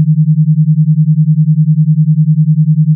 Thank you.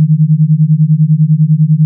フフフフ。